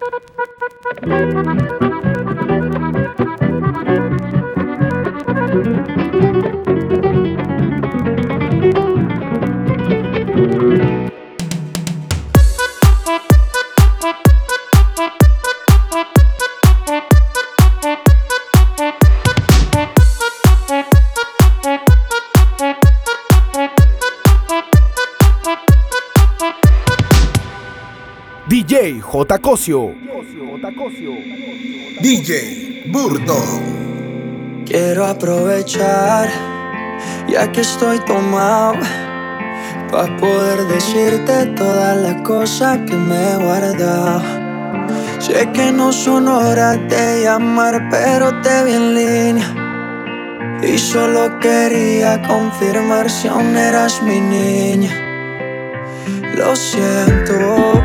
DJ J. Cosio. DJ Burdo. Quiero aprovechar, ya que estoy tomado, para poder decirte todas las cosas que me he guardado. Sé que no son horas de llamar, pero te vi en línea. Y solo quería confirmar si aún eras mi niña. Lo siento.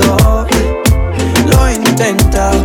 Amando. Lo he intentado,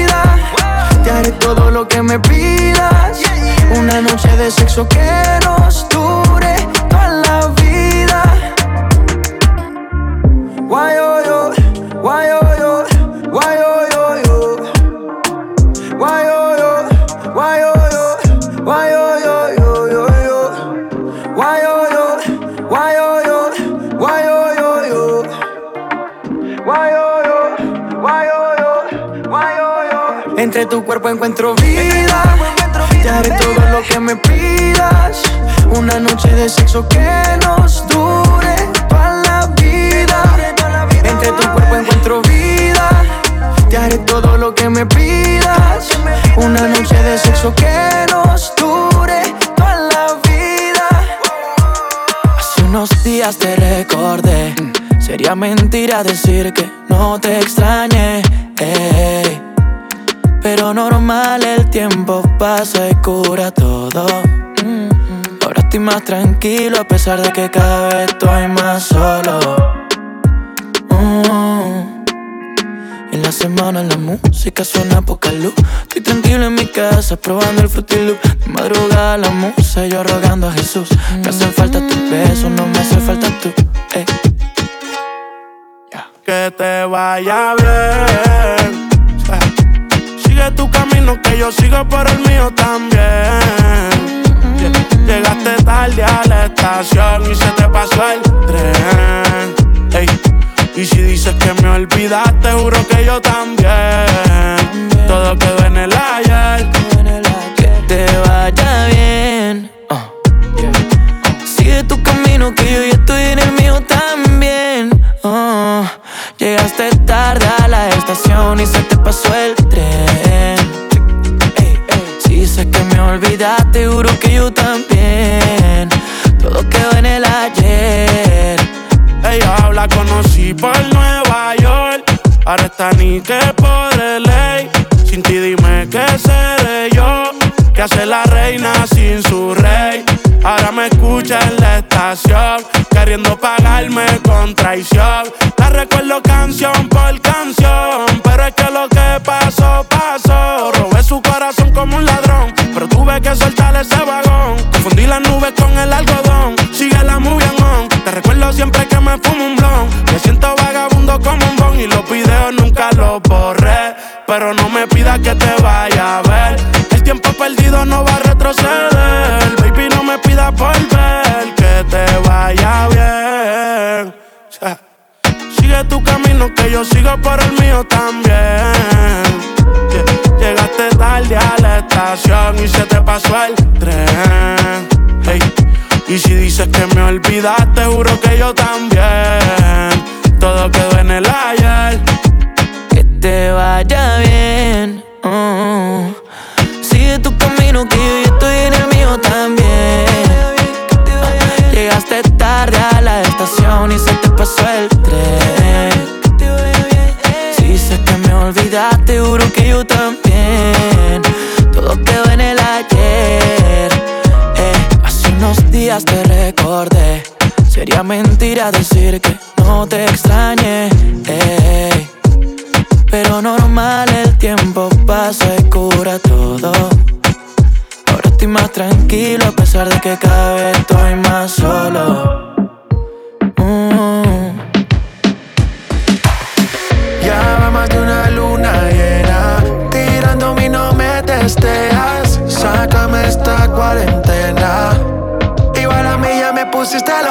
Todo lo que me pidas. Una noche de sexo que nos dure Entre tu cuerpo encuentro vida. Te haré todo lo que me pidas. Una noche de sexo que nos dure toda la vida. Entre tu cuerpo encuentro vida. Te haré todo lo que me pidas. Una noche de sexo que nos dure toda la vida. Hace unos días te recordé. Sería mentira decir que no te extrañé. Normal, el tiempo pasa y cura todo. Ahora estoy más tranquilo a pesar de que cada vez estoy más solo. Mm. En la semana la música suena poca luz. Estoy tranquilo en mi casa probando el frutilup. De madrugada la musa y yo rogando a Jesús. Me hacen falta tus besos, no me hace falta tú. Eh. Que te vaya bien Sigue tu camino que yo sigo por el mío también. Llegaste tarde a la estación y se te pasó el tren. Y si dices que me olvidaste, juro que yo también. Estación y se te pasó el tren. Y si dices que me olvidaste, juro que yo también. Todo quedó en el ayer. Que te vaya bien. Uh. Sigue tu camino que yo estoy en el mío también. Llegaste tarde a la estación y se te pasó el tren. Si sé que me olvidaste, juro que yo también. Sería mentira decir que no te extrañé. eh. Pero normal, el tiempo pasa y cura todo. Ahora estoy más tranquilo a pesar de que cada vez estoy más solo. Mm. Ya va más de una luna llena Tirando mi no me testeas Sácame esta cuarentena Igual a mí ya me pusiste los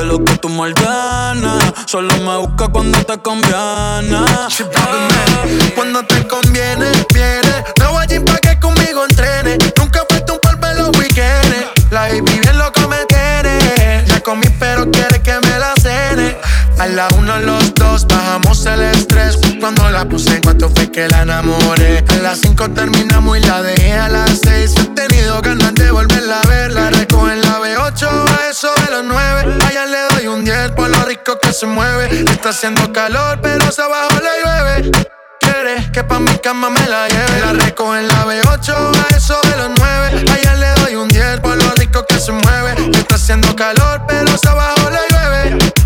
Darte lo que tú ordenes Solo me busca cuando te conviene Cuando te conviene, viene. No voy a pa' que conmigo entrene. Nunca puesto un polvo en los weekends. La baby bien loco me tiene. Ya comí, pero quiere que me la. A la uno, los dos, bajamos el estrés. Cuando la puse en cuanto fue que la enamoré. A las cinco terminamos y la dejé a las seis. He tenido ganas de volverla a ver. La recojo en la B8, a eso de los nueve. Allá le doy un 10 por lo rico que se mueve. Está haciendo calor, pero se abajo le llueve. Quiere que pa' mi cama me la lleve. La recojo en la B8, a eso de los 9. Allá le doy un 10 por lo rico que se mueve. Está haciendo calor, pero se abajo le llueve.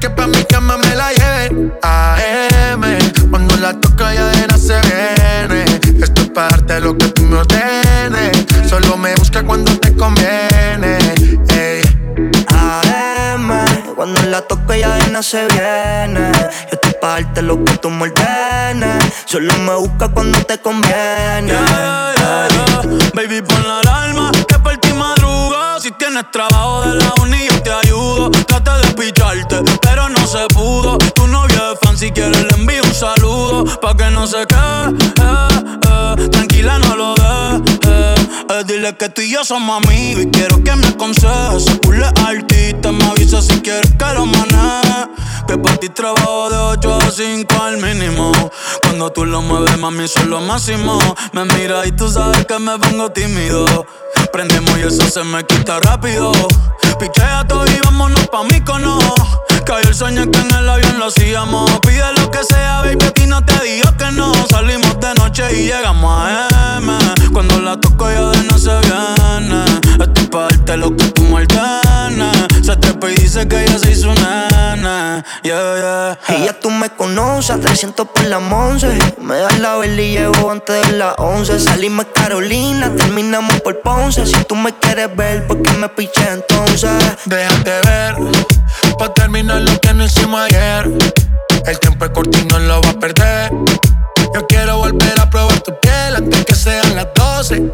Que pa' mi cama me la lleve. AM, cuando la toca ya de se viene. Esto es pa' darte lo que tú me ordenes. Solo me busca cuando te conviene. AM, cuando la toco ya de se viene. Yo estoy pa' darte lo que tú me ordenes. Solo me busca cuando te conviene. Yeah, yeah, yeah. Baby, pon la alarma que. Si tienes trabajo de la uni, yo te ayudo. Traté de picharte, pero no se pudo. Tu novio es fan Si quieres le envío un saludo pa' que no se quede. Eh, eh. Tranquila, no lo de. Eh, dile que tú y yo somos amigos y quiero que me aconsejes. Se pule artista, me avisa si quieres que lo maneje. Que para ti trabajo de 8 a 5 al mínimo. Cuando tú lo mueves, mami, son lo máximo. Me mira y tú sabes que me pongo tímido. Prendemos y eso se me quita rápido. Pichea todo y vámonos pa' mí cono. Cayó el sueño que en el avión lo hacíamos. Pide lo que sea, baby, a ti no te digo que no. Salimos de noche y llegamos a M. Cuando la toco ya de no se viene. Estoy pa' darte lo que tú me Se trepa y dice que ella se hizo nana. Yeah, yeah. Y ya tú me conoces, 300 por la once. Me das la vela y llevo antes de las 11. Salimos Carolina, terminamos por Ponce. Si tú me quieres ver, ¿por qué me piché entonces? Déjate ver, pa' terminar lo que no hicimos ayer. El tiempo es corto y no lo va a perder. Yo quiero volver a probar tu piel antes que sean las 12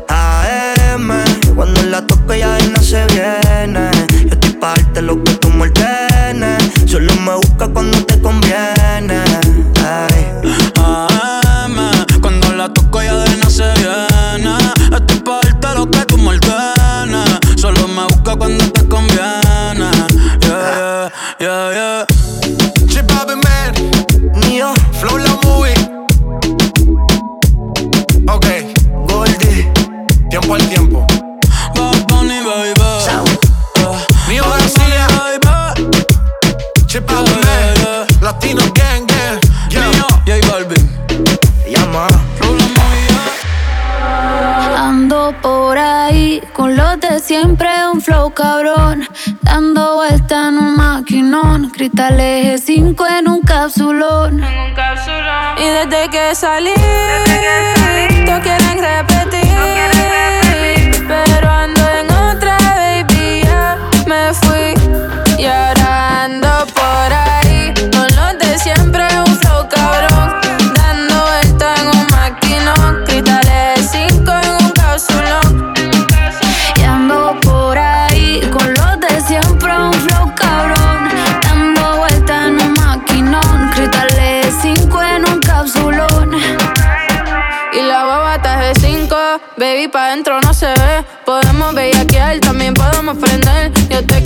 Cristal eje 5 en un capsulón. En un capsulón. Y desde que salí, desde que salí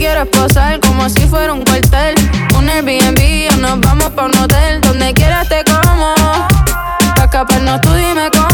Quiero esposar como si fuera un cuartel. Un Airbnb o nos vamos pa' un hotel. Donde quieras te como. Pa' escaparnos tú dime cómo.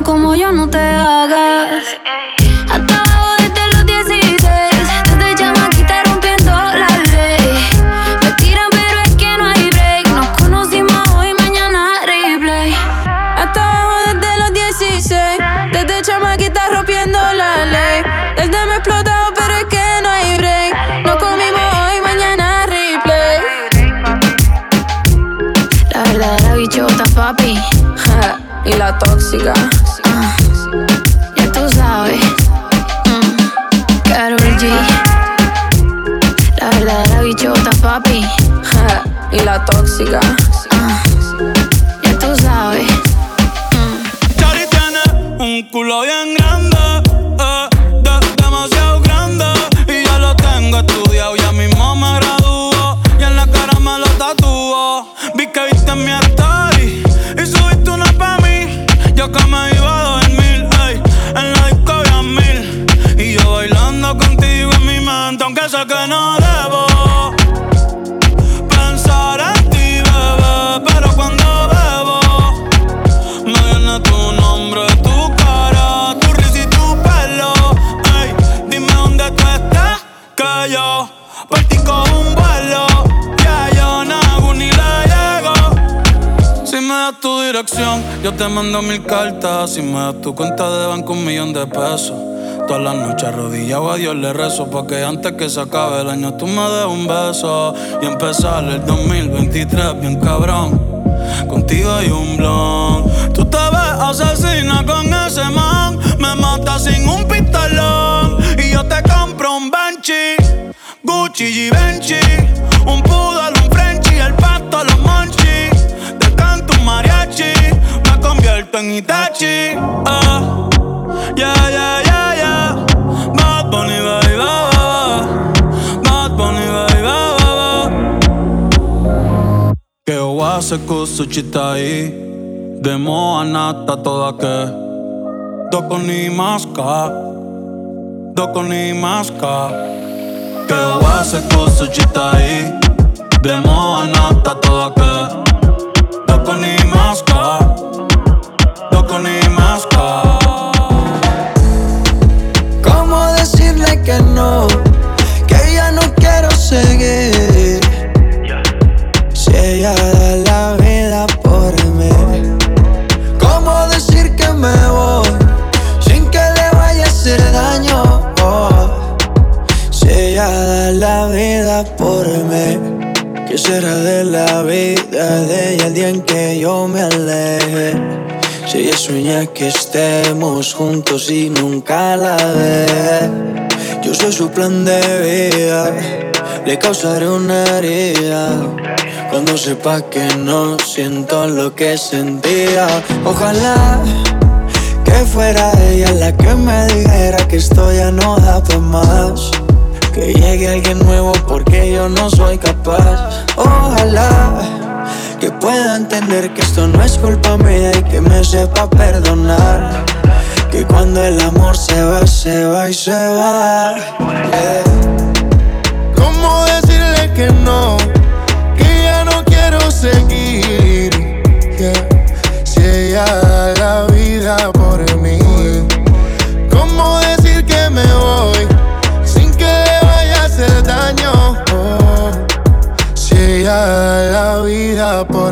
Como yo, no te hagas. Te mando mil cartas. Si me das tu cuenta de banco, un millón de pesos. Todas las noches arrodillado a Dios le rezo Porque antes que se acabe el año tú me des un beso Y empezar el 2023 bien cabrón Contigo hay un blon Tú te ves asesina con ese man Me mata sin un pistolón Y yo te compro un Banshee Gucci y Benchi Un poodle, en Itachi. Ah, Bunny, baby, ba, ba, Bad Bunny, baby, ba, ba, ba. Que wase kusuchitai Demo anata toda que. Ni maska ni maska Que wase kusuchitai Demo anata toda que. Ni maska quiero seguir. Si ella da la vida por mí, ¿cómo decir que me voy sin que le vaya a hacer daño? si ella da la vida por mí. ¿Qué será de la vida de ella el día en que yo me aleje? Si ella sueña que estemos juntos y nunca la ve soy su plan de vida, le causaré una herida. Cuando sepa que no siento lo que sentía, ojalá que fuera ella la que me dijera que esto ya no da para más. Que llegue alguien nuevo porque yo no soy capaz. Ojalá que pueda entender que esto no es culpa mía y que me sepa perdonar. Cuando el amor se va, se va y se va. ¿Cómo decirle que no? Que ya no quiero seguir. Si ella da la vida por mí. ¿Cómo decir que me voy sin que le vaya a hacer daño? Si ella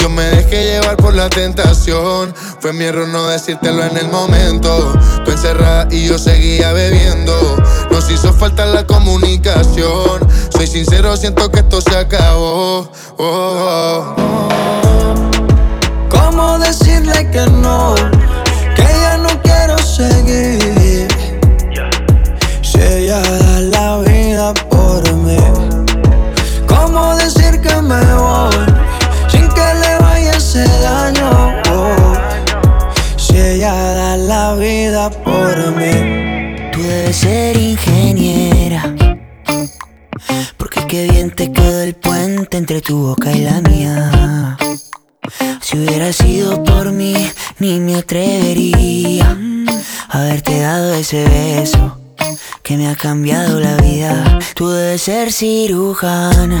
Yo me dejé llevar por la tentación. Fue mi error no decírtelo en el momento. Tú encerrada y yo seguía bebiendo. Nos hizo falta la comunicación. Soy sincero, siento que esto se acabó. Oh, oh. ¿Cómo decirle que no? Que ya no quiero seguir. Si ella da la vida por mí. ¿Cómo decir que me voy? Debes ser ingeniera. Porque qué bien te quedó el puente entre tu boca y la mía. Si hubiera sido por mí, ni me atrevería a haberte dado ese beso que me ha cambiado la vida. Tú debes ser cirujana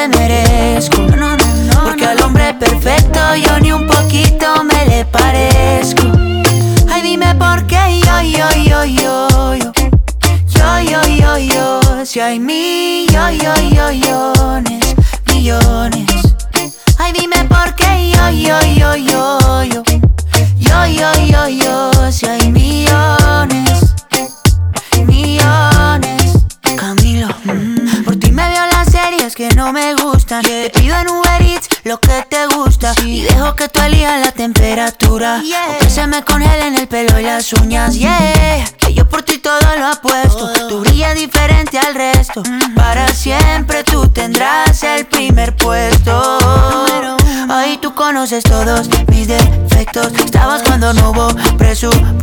conoces todos mis defectos. Estabas cuando no hubo presupuesto.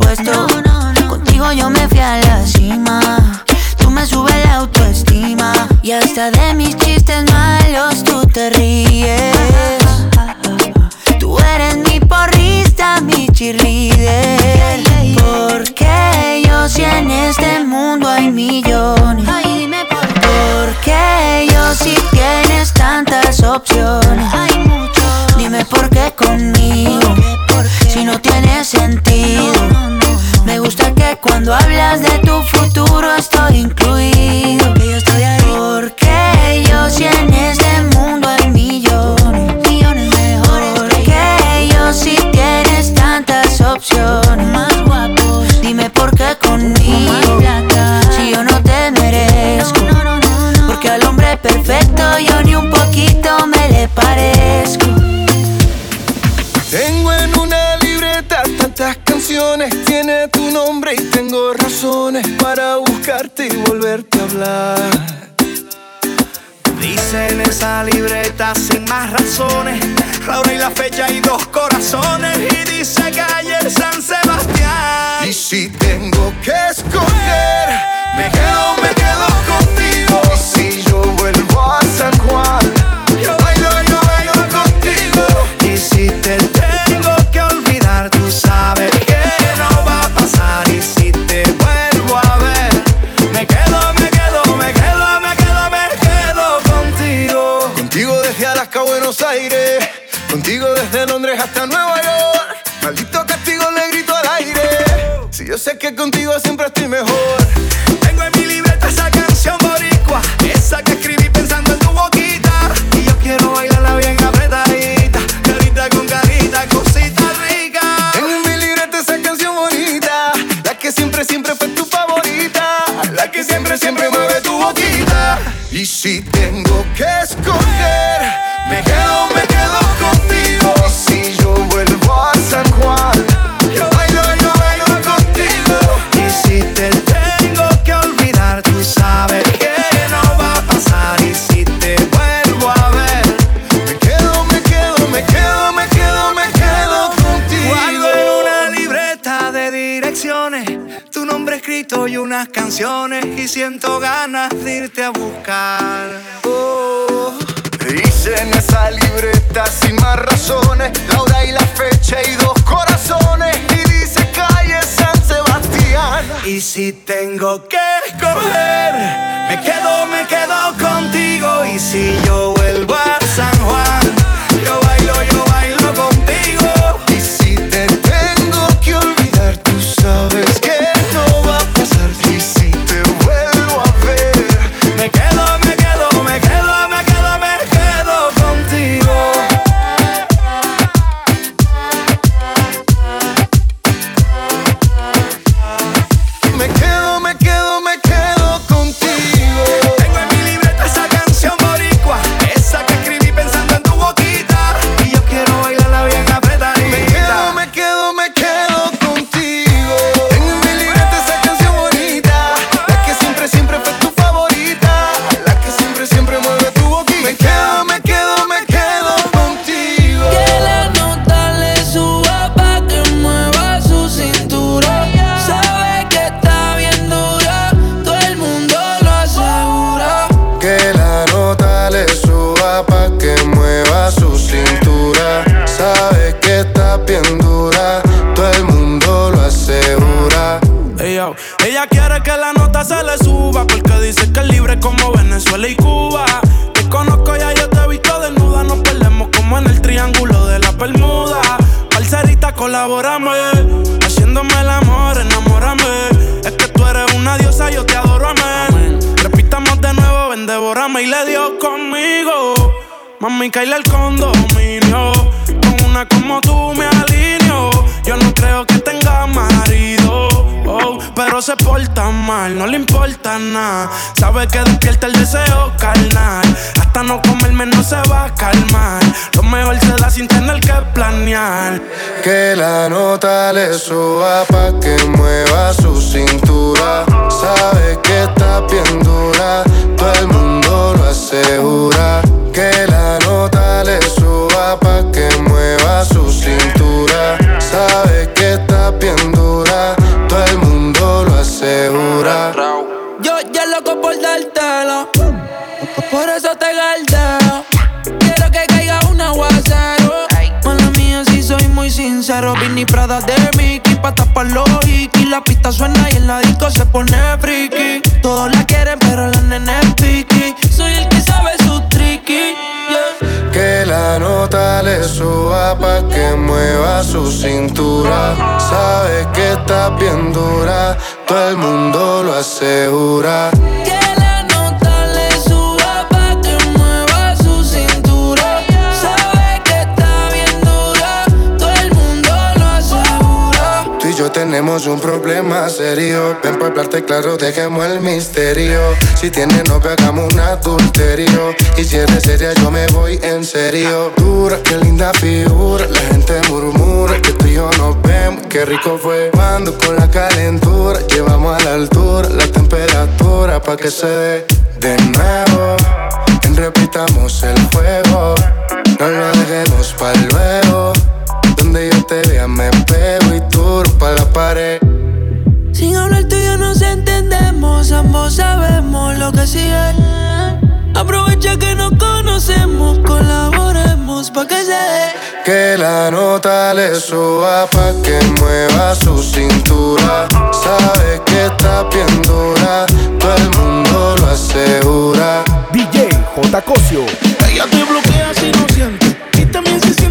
Sabe que despierta el serio. Ven para hablarte claro, dejemos el misterio. Si tienes novio, hagamos un adulterio. Y si eres seria, yo me voy en serio. Dura, qué linda figura. La gente murmura que tú y yo nos vemos. Qué rico fue cuando con la calentura llevamos a la altura la temperatura pa' que se dé de nuevo. Repitamos el juego. No lo dejemos para luego. Donde yo te vea me pego y tú pa' la pared. Sin hablar tú y yo nos entendemos, ambos sabemos lo que sigue. Aprovecha que nos conocemos, colaboremos pa' que se dé. Que la nota le suba pa' que mueva su cintura. Sabe que está bien dura, todo el mundo lo asegura. DJ J. Cosio. Ella te bloquea si no siente y también se siente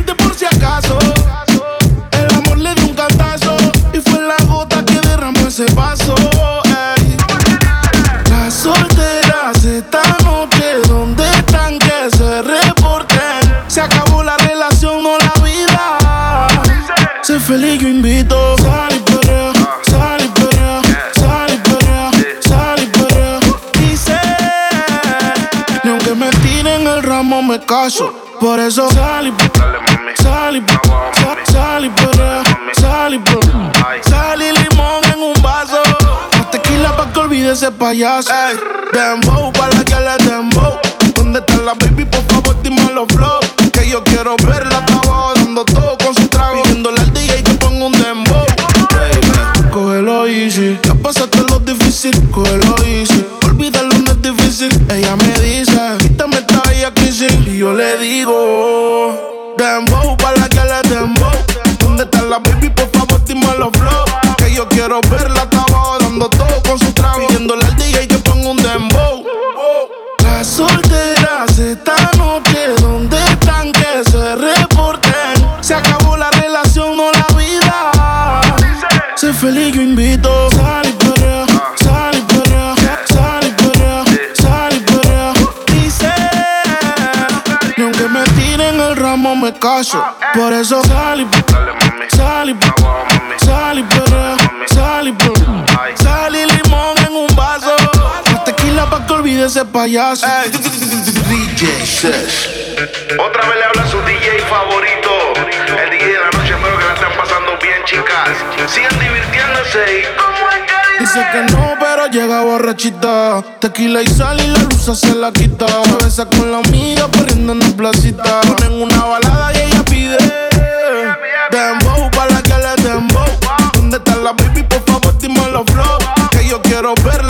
sal y perrea, sal y perrea. Sal y limón en un vaso. Más tequila pa' que olvide ese payaso. Ey, dembow, pa' la que le dembow. ¿Dónde está la baby? Por favor, dime los flow. Que yo quiero verla, quiero verla, está abajo dando todo con su trago. Pidiéndole al DJ que ponga un dembow. Las solteras esta noche, ¿dónde están que se reporten? Se acabó la relación, no la vida. Sé feliz, yo invito. Sal y perrea, sal y perrea, sal y perrea, sal y perrea. Dice, aunque me tiren el ramo me caso. Por eso sal y sal olvide ese payaso. DJ Sesh. Otra vez le habla su DJ favorito. El DJ de la noche, espero que la estén pasando bien, chicas. Sigan divirtiéndose y como es que Dice que no, pero llega borrachita. Tequila y sal y la luz se la quita. Se besa con la amiga corriendo en la placita. Ponen una balada y ella pide. Dembow, pa' la que le dembow. ¿Dónde está la baby? Por favor, dime los flow. Que yo quiero verla,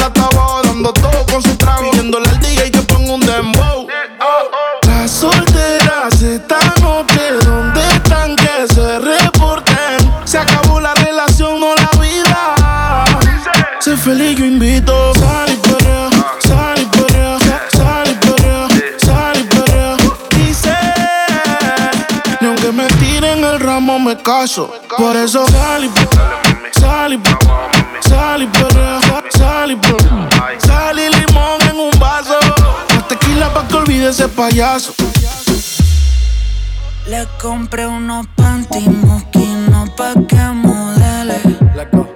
caso. Por eso sal y sal y sal y sal y sal y limón en un vaso. La tequila pa' que olvide ese payaso. Le compré unos panty moquinos pa' que modele.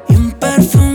Y un perfume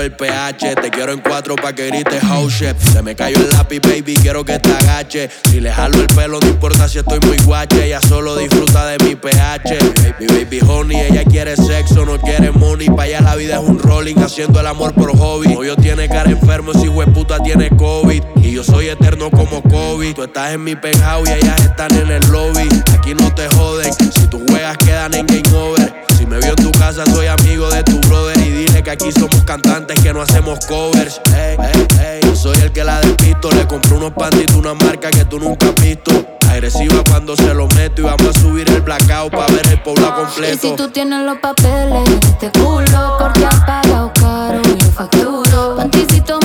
el pH. Te quiero en cuatro pa' que grites house shit. Se me cayó el lápiz, baby, quiero que te agache. Si le jalo el pelo, no importa si estoy muy guache. Ella solo disfruta de mi pH. Mi baby honey, ella quiere sexo, no quiere money. Pa' allá la vida es un rolling, haciendo el amor por hobby. No, tiene cara enfermo, si hueputa tiene COVID. Y yo soy eterno como COVID. Tú estás en mi penthouse y ellas están en el lobby. Aquí no te joden, si tus juegas quedan en game over. Si me vio en tu casa, soy amigo de tu brother. Dile que aquí somos cantantes, que no hacemos covers. Ey, ey, ey. Soy el que la despisto. Le compré unos panditos, una marca que tú nunca has visto. Agresiva cuando se lo meto y vamos a subir el blackout para ver el pueblo completo. Y si tú tienes los papeles, te culo, corte apagado, caro, yo facturo. Panticito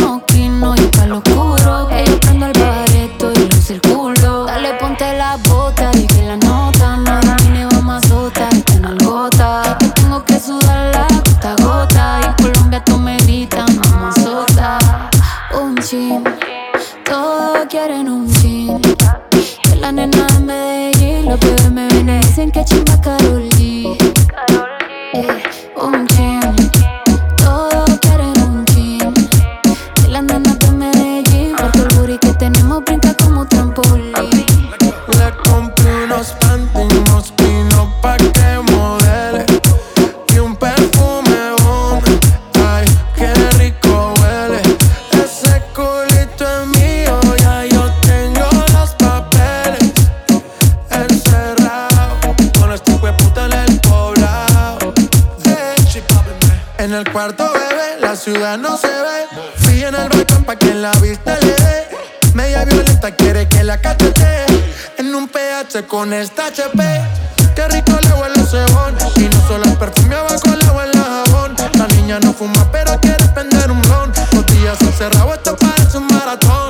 desnuda no se ve. Fui en el balcón pa' que la vista le dé. Media violenta quiere que la cachete. En un PH con esta HP. Qué rico le huele el cebón. Y no solo el perfume abajo le huele a jabón. La niña no fuma, pero quiere prender un blon. Los días encerrados, esto parece un maratón.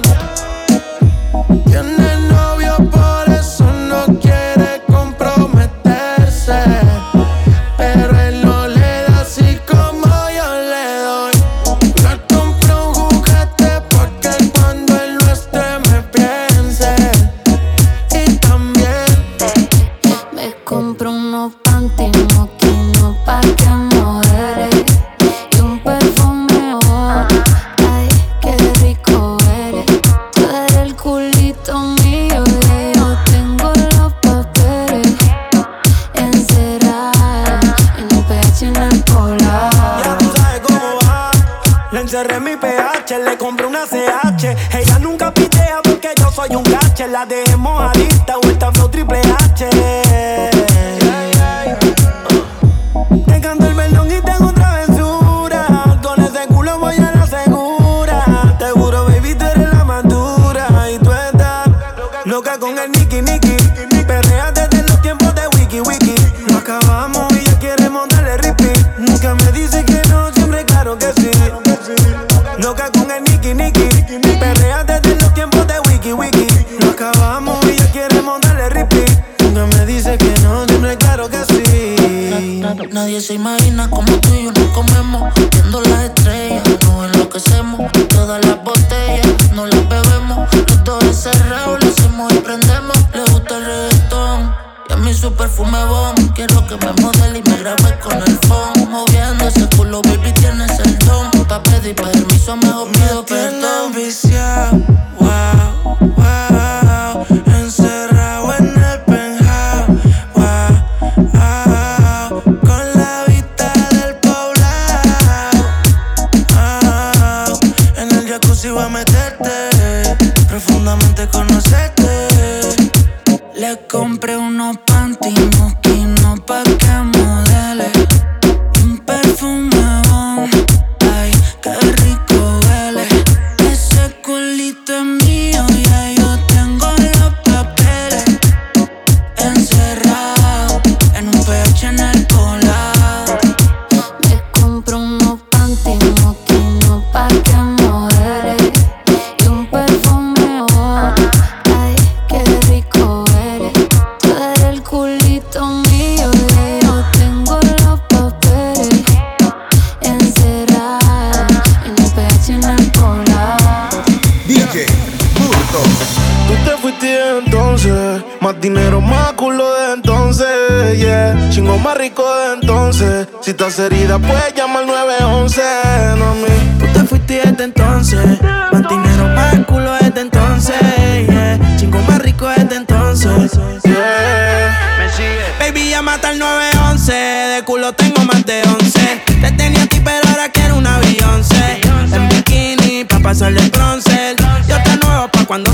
la dejemos adicta.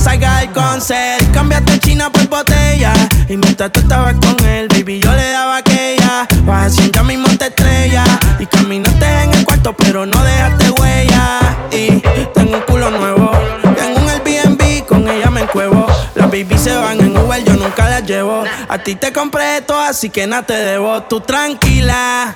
Salga el concert. Cambiaste China por botella. Y mientras tú estabas con él, baby, yo le daba aquella. Vas haciendo ya mismo te estrella. Y caminaste en el cuarto, pero no dejaste huella. Y tengo un culo nuevo. Tengo un Airbnb, con ella me encuevo. Las baby se van en Uber, yo nunca las llevo. A ti te compré esto, así que nada te debo. Tú tranquila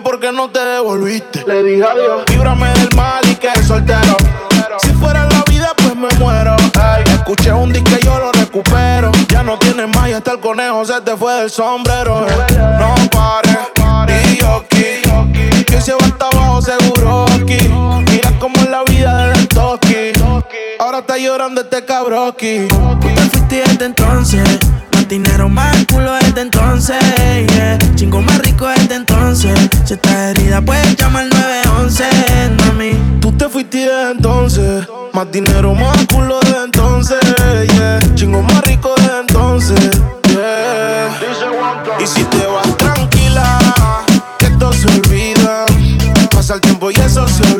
Dime por qué no te devolviste. Le dije adiós. Líbrame del mal y que soltero. Si fuera la vida, pues me muero. Escuché un disco y yo lo recupero. Ya no tienes más y hasta el conejo se te fue del sombrero. eh. No pares, aquí. Que se va hasta abajo seguro aquí. Mira cómo es la vida del toki. Ahora está llorando este cabroki. Tú te fuiste desde entonces. Dinero, más culo desde entonces. Yeah. Chingo más rico desde entonces. Si estás herida, puedes llamar al 911, mami. Tú te fuiste desde entonces. Más dinero, más culo desde entonces. Yeah. Chingo más rico desde entonces. Yeah. Y si te vas tranquila, que esto se olvida. Pasa el tiempo y eso se olvida.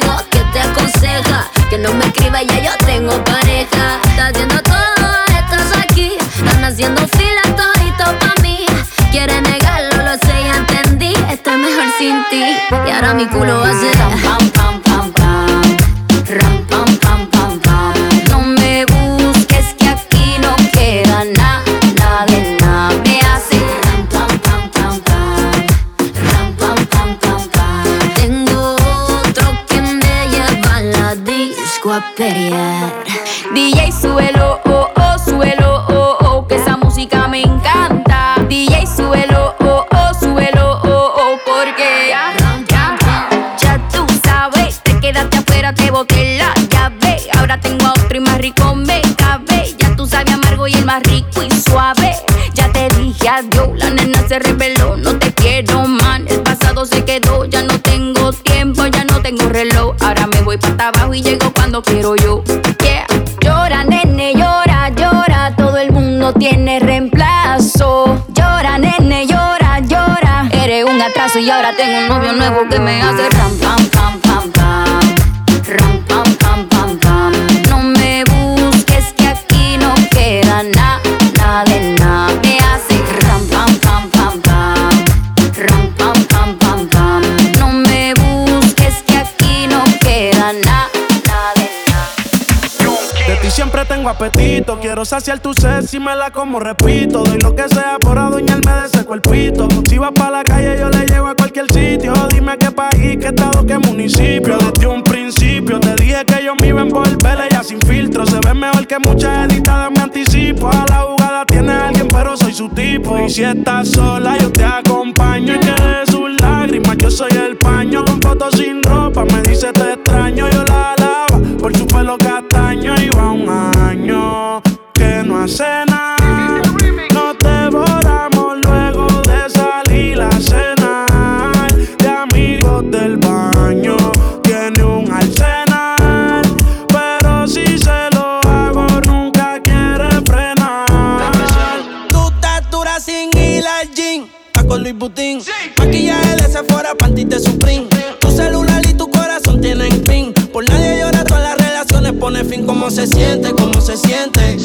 no me escriba, ya yo tengo pareja. Está haciendo todo, estás aquí. Están haciendo fila todito pa' mí. Quiere negarlo, lo sé, ya entendí. Estoy mejor sin ti. Y ahora mi culo ram, pam, pam, pam, pam. A pelear. DJ suelo, oh, oh, suelo, oh, oh, que esa música me encanta. DJ suelo, oh, oh, suelo, oh, oh, porque ya tú sabes, te quedaste afuera, te boté la llave. Ahora tengo a otro y más rico me cabe. Ya tú sabes amargo y el más rico y suave. Ya te dije adiós, la nena se reveló, no Ahora me voy para abajo y llego cuando quiero yo. Llora, nene, llora, llora. Todo el mundo tiene reemplazo. Llora, nene, llora, llora. Eres un atraso y ahora tengo un novio nuevo que me hace ram, pam, pam, pam, pam. Tengo apetito. Quiero saciar tu sed si me la como, repito. Doy lo que sea por adueñarme de ese cuerpito. Si vas pa' la calle, yo le llevo a cualquier sitio. Dime qué país, qué estado, qué municipio. Desde un principio te dije que yo me iba a envolver. Ella sin filtro se ve mejor que muchas editadas. Me anticipo a la jugada. Tiene alguien, pero soy su tipo. Y si estás sola, yo te acompaño. Y que de sus lágrimas, yo soy el paño. Con fotos sin ropa, me dice te extraño. Yo la alaba por su pelo castaño. Y va un hace nada. Nos devoramos luego de salir a cenar. De amigos del baño, tiene un arsenal. Pero si se lo hago, nunca quiere frenar. Tú estás dura sin gym. Está con Luis Butín. Maquillaje de Sephora, panty de. Tu celular y tu corazón tienen pin. Por nadie llora, todas las relaciones pone fin. ¿Cómo se siente? ¿Cómo se siente?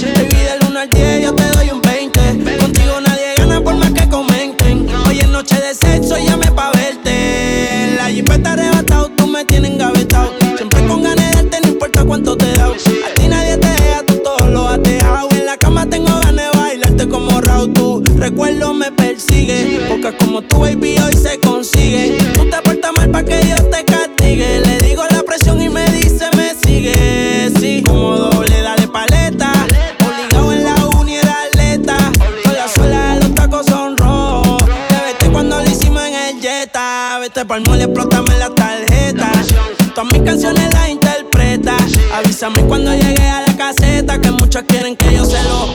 1 al 10 yo te doy un 20. Contigo nadie gana por más que comenten. Hoy es noche de sexo, llame pa' verte. La jipeta arrebatado, tú me tienes engavetado. Siempre con ganas de darte, no importa cuánto te da. A ti nadie te deja, tú todo lo has dejado. En la cama tengo ganas de bailarte como Raúl. Tu recuerdo me persigue. Porque como tu baby hoy se consigue. Tú te portas mal pa' que Dios te Vete pa'l y explótame la tarjeta. Todas mis canciones las interpreta. Avísame cuando llegue a la caseta. Que muchos quieren que yo se lo.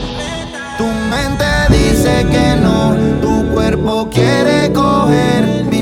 Tu mente dice que no, tu cuerpo quiere coger. Mi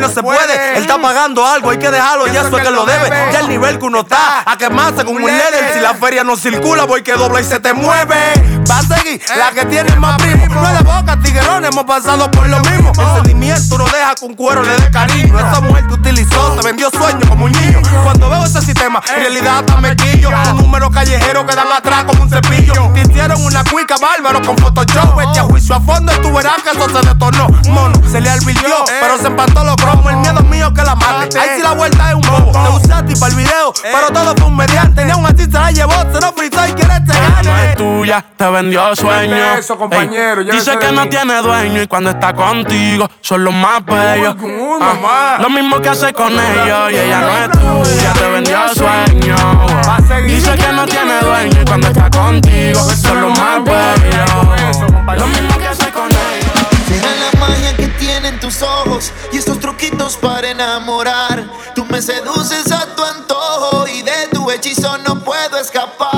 no se puede. Él está pagando algo, hay que dejarlo, ya eso es que lo debe. Ya el nivel que uno está, a quemarse como un líder. Si la feria no circula, voy que dobla y se te mueve. Va a seguir la que tiene más primo. No es de boca, tiguerón, hemos pasado por lo mismo. El sentimiento no deja con cuero le dé cariño. Esa mujer que utilizó te vendió sueños como un niño. Cuando veo ese sistema, en realidad hasta me quillo. Un número callejero que dan atrás como un cepillo. Te hicieron una cuica bárbaro con Photoshop. Este a juicio a fondo y tú verás que eso se detornó. Mono, se le advirtió, pero se empató los cromos. El miedo es mío que la mate. Ahí sí la vuelta es un bobo. Te usaste para el video, pero todo fue un mediante. Ni aún así se la llevó, se lo fritó y quiere te Ella no gane. es tuya, te vendió sueños. Eso, compañero, Ey, dice que no tiene dueño y cuando está contigo son los más bellos. Ah, lo mismo que hace con ellos y ella no es tuya, te vendió sueños. wow. Dice que no tiene dueño y cuando está contigo son los más bellos. Lo mismo tus ojos y estos truquitos para enamorar. Tú me seduces a tu antojo y de tu hechizo no puedo escapar.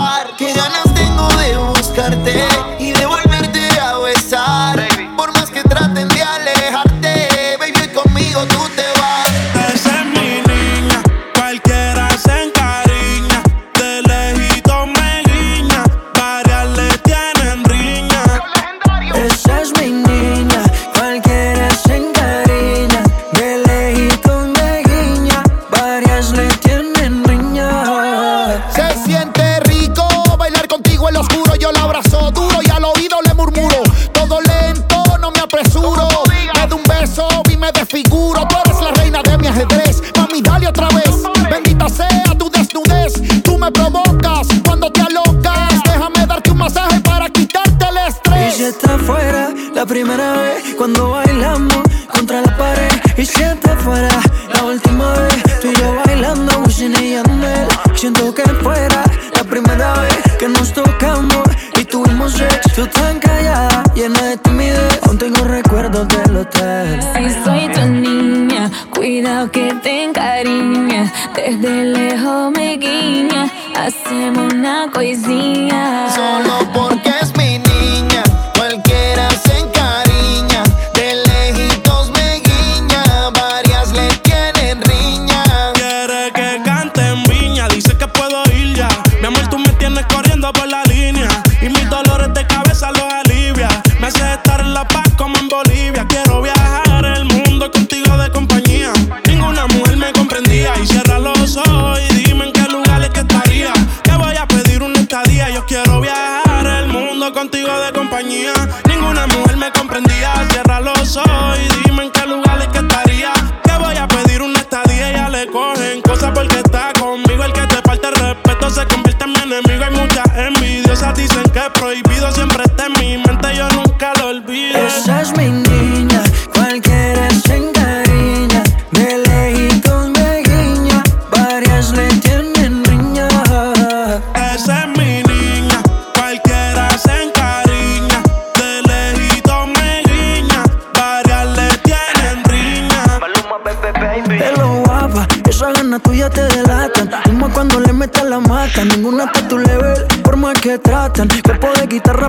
Me provocas cuando te alocas. Déjame darte un masaje para quitarte el Y estrés. si está fuera la primera vez cuando bailamos contra la pared. Y si está fuera la última vez tú y yo bailando Wisin y Yandel. Siento que fuera la primera vez que nos tocamos y tuvimos sexo tan callada, llena de timidez. Aún tengo recuerdos del hotel. Si soy tu niña, cuidado que te encariñas. Desde lejos me guiñas, hacemos una coisinha. Solo porque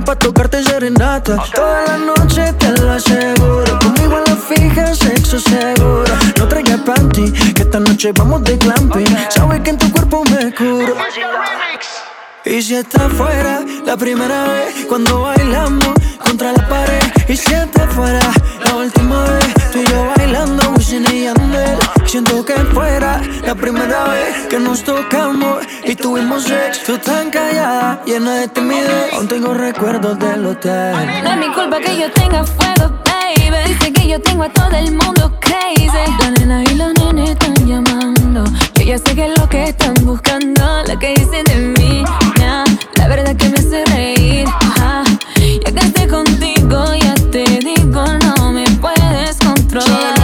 pa' tocarte serenata. Toda la noche te lo aseguro. Conmigo a la fija, sexo seguro. No traigas panty, que esta noche vamos de glamping. Sabes que en tu cuerpo me curo. Y si está fuera la primera vez cuando bailamos contra la pared Y si está fuera la última vez Siento que fuera la primera vez que nos tocamos y tuvimos sex Tú tan callada, llena de timidez Aún tengo recuerdos del hotel No es mi culpa que yo tenga fuego, baby. Dice que yo tengo a todo el mundo crazy. La nena y los nenes están llamando. Yo ya sé que es lo que están buscando. Lo que dicen de mí, nah, la verdad que me hace reír. ajá. Ya que esté contigo, ya te digo, no me puedes controlar.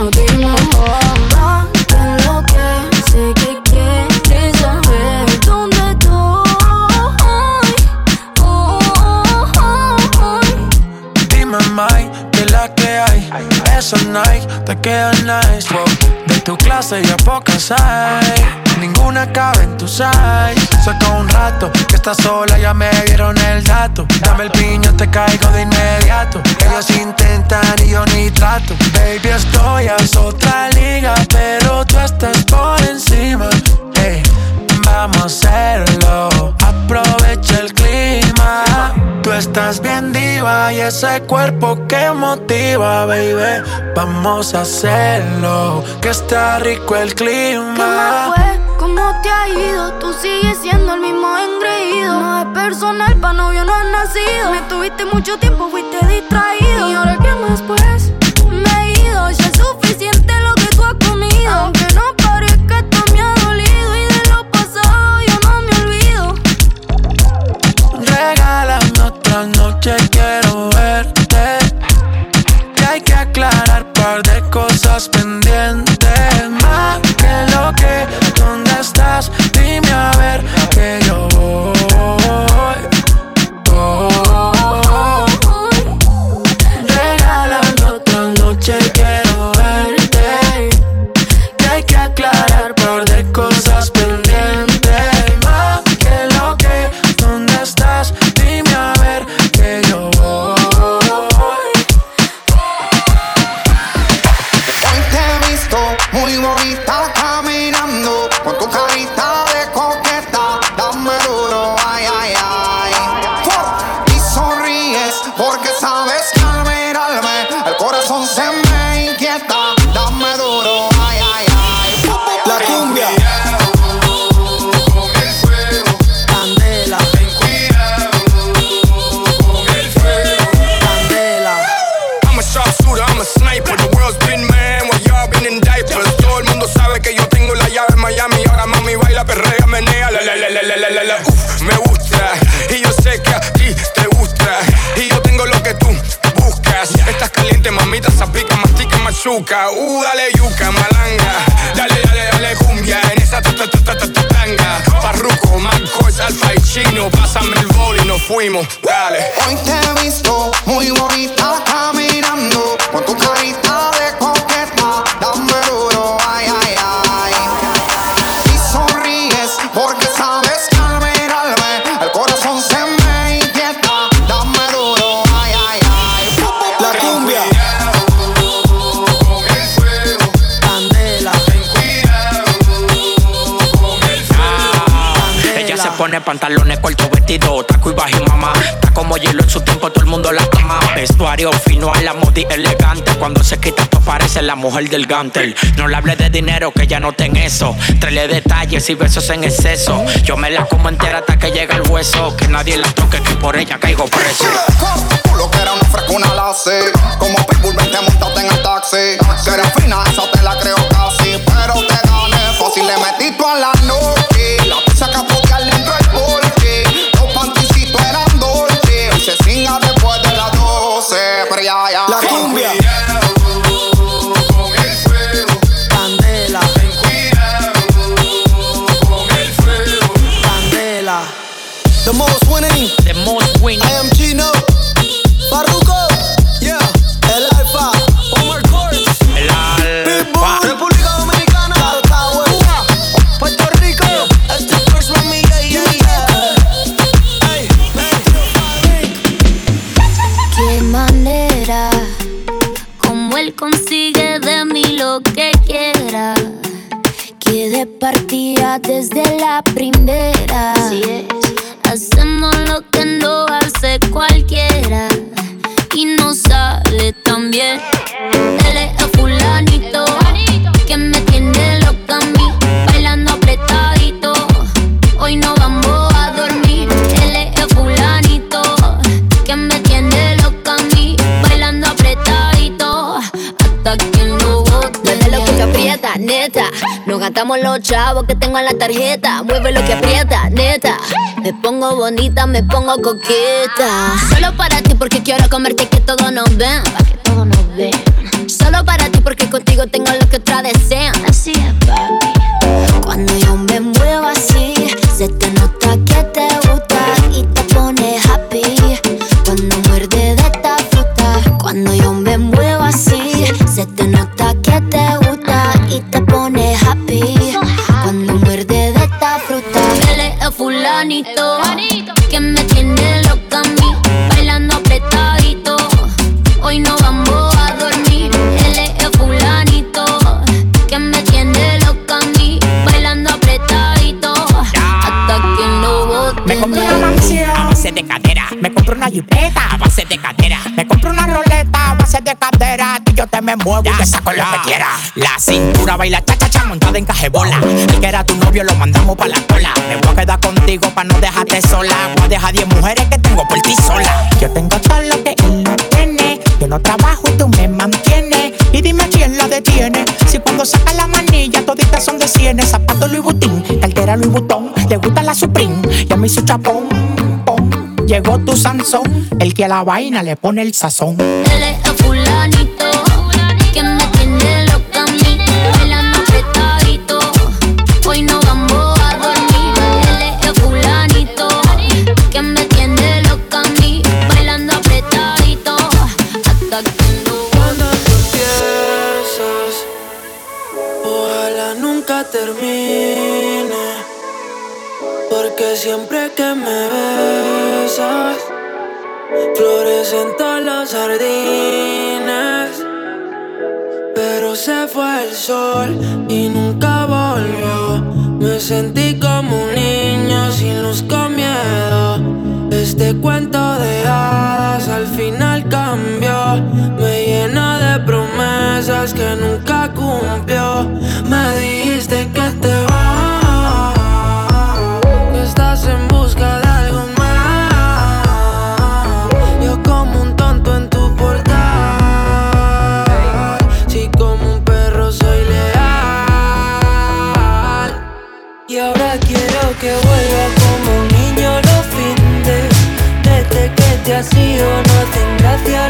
Nos dimos. Oh, que lo que sé que quieres saber dónde estoy. Oh, oh, oh. Dime, Mike, que la que hay. Esos Nike te quedan nice. wow. De tu clase ya pocas hay. Ninguna cabe en tu size. Saca un rato que estás sola, ya me dieron el dato. Dame el piño, te caigo de inmediato. Ellos intentan y yo ni trato. Baby, estoy a otra liga, pero tú estás por encima. Ey, vamos a hacerlo. Aprovecha el clima. Tú estás bien diva y ese cuerpo que motiva, baby. Vamos a hacerlo, que está rico el ¿Qué clima. fue? ¿Cómo te ha ido? Tú sigues siendo el mismo engreído. No es personal, pa' novio no has nacido. Me tuviste mucho tiempo, fuiste distraído. ¿Y ahora qué más pues? Noche, quiero verte. Y hay que aclarar par de cosas menea. La, la, la, la, la, la, la. Uf, me gusta. Y yo sé que a ti te gusta. Y yo tengo lo que tú buscas. Estás caliente, mamita, zapica, mastica, machuca. Uh, dale yuca, malanga. Dale, dale, dale cumbia. En esa ta ta ta ta ta ta tanga. Farruko, Marcos, Alfa y Chino. Pásame el bol y nos fuimos. Dale. Hoy te he visto muy bonita Pantalones cortos, vestido, taco y bajo mamá. Está como hielo en su tiempo, todo el mundo la ama. Vestuario fino a la modi elegante. Cuando se quita esto parece la mujer del gantel. No le hable de dinero, que ya no ten eso. Trele detalles y besos en exceso. Yo me la como entera hasta que llega el hueso. Que nadie la toque, que por ella caigo preso. Lo que era una frescuna la sé. Como Pitbull, vente montate en el taxi. Que fina, esa te la creo casi. Pero te gané fácil, le metí tú a la noche. Desde la primera. Hacemos lo que no hace cualquiera. Y no sale tan bien. Nos gastamos los chavos que tengo en la tarjeta. Mueve lo que aprieta, neta. Me pongo bonita, me pongo coqueta. Solo para ti porque quiero comerte que todos nos ven. Pa' que todos nos ven. Solo para ti porque contigo tengo lo que otra desean. Así es, papi. El fulanito que me tiene loca a mí, bailando apretadito. Hoy no vamos a dormir. Él es el fulanito que me tiene loca a mí, bailando apretadito. Hasta que lo bote. Me compro una mansión a base de cadera. Me compro una jipeta a base de cadera. Me compro una roleta a base de cadera. Me muevo y te saco lo que quiera. La cintura baila cha cha cha montada en cajebola. El que era tu novio lo mandamos pa' la cola. Me voy a quedar contigo pa' no dejarte sola. Voy a dejar 10 mujeres que tengo por ti sola. Yo tengo todo lo que él no tiene. Yo no trabajo y tú me mantienes. Y dime quién la detiene. Si cuando saca la manilla toditas son de cienes. Zapato Louis Vuitton, cartera Louis Vuitton. Le gusta la Supreme y a mí su chapón. pom. Llegó tu Sansón, el que a la vaina le pone el sazón. Él es fulanito siempre que me besas, florecen todas las jardines. Pero se fue el sol y nunca volvió. Me sentí como un niño sin luz con miedo. Este cuento de hadas al final cambió. Me llena de promesas que nunca cumplió. Me dijiste que te ido no hacen gracia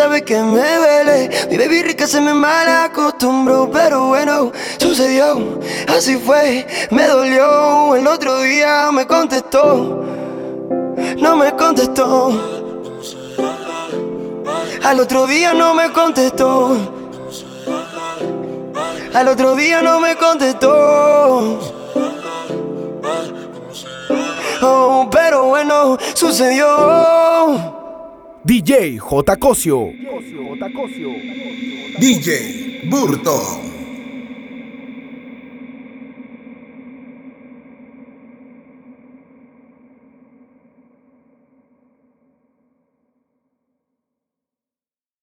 sabe que me duele, mi baby rica se me mal acostumbró, pero bueno, sucedió, así fue, me dolió. El otro día me contestó, no me contestó. Al otro día no me contestó. Al otro día no me contestó. Oh, pero bueno, sucedió. DJ J. Cosio. DJ Burton.